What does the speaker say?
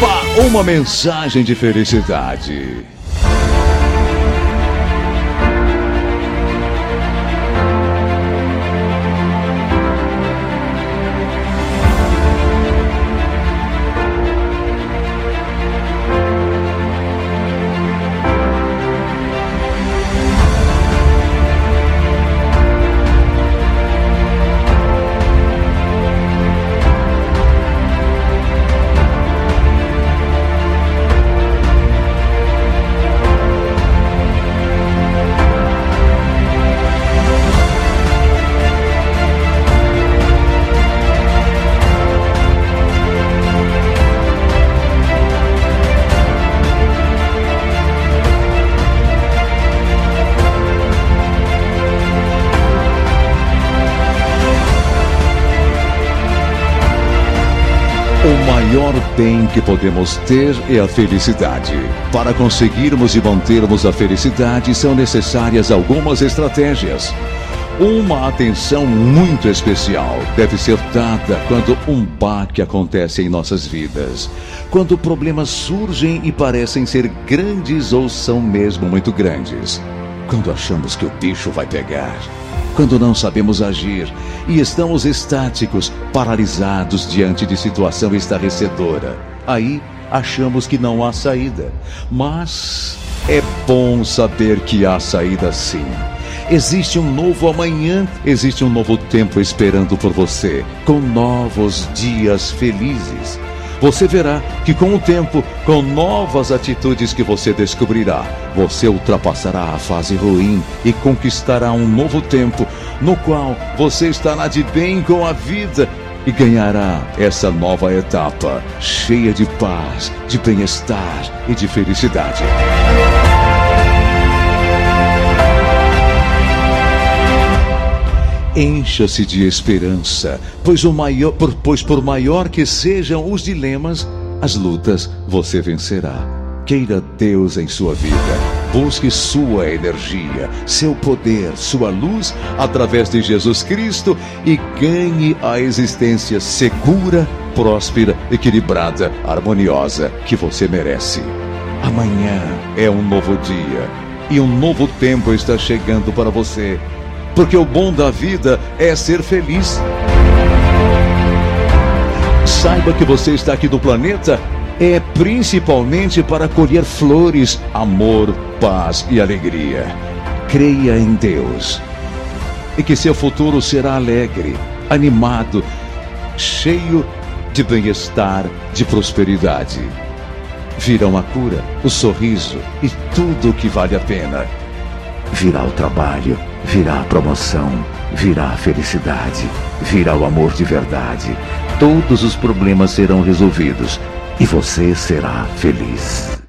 Opa, uma mensagem de felicidade. Maior bem que podemos ter é a felicidade. Para conseguirmos e mantermos a felicidade, são necessárias algumas estratégias. Uma atenção muito especial deve ser dada quando um baque acontece em nossas vidas. Quando problemas surgem e parecem ser grandes ou são mesmo muito grandes. Quando achamos que o bicho vai pegar quando não sabemos agir e estamos estáticos, paralisados diante de situação estarrecedora. Aí achamos que não há saída. Mas é bom saber que há saída sim. Existe um novo amanhã, existe um novo tempo esperando por você, com novos dias felizes. Você verá que com o tempo, com novas atitudes que você descobrirá, você ultrapassará a fase ruim e conquistará um novo tempo no qual você estará de bem com a vida e ganhará essa nova etapa cheia de paz, de bem-estar e de felicidade. Encha-se de esperança, pois, o maior, pois por maior que sejam os dilemas, as lutas você vencerá. Queira Deus em sua vida. Busque sua energia, seu poder, sua luz através de Jesus Cristo e ganhe a existência segura, próspera, equilibrada, harmoniosa que você merece. Amanhã é um novo dia e um novo tempo está chegando para você porque o bom da vida é ser feliz. Saiba que você está aqui no planeta é principalmente para colher flores, amor, paz e alegria. Creia em Deus e que seu futuro será alegre, animado, cheio de bem-estar, de prosperidade. Virão a cura, o sorriso e tudo o que vale a pena. Virá o trabalho virá a promoção, virá a felicidade, virá o amor de verdade. Todos os problemas serão resolvidos e você será feliz.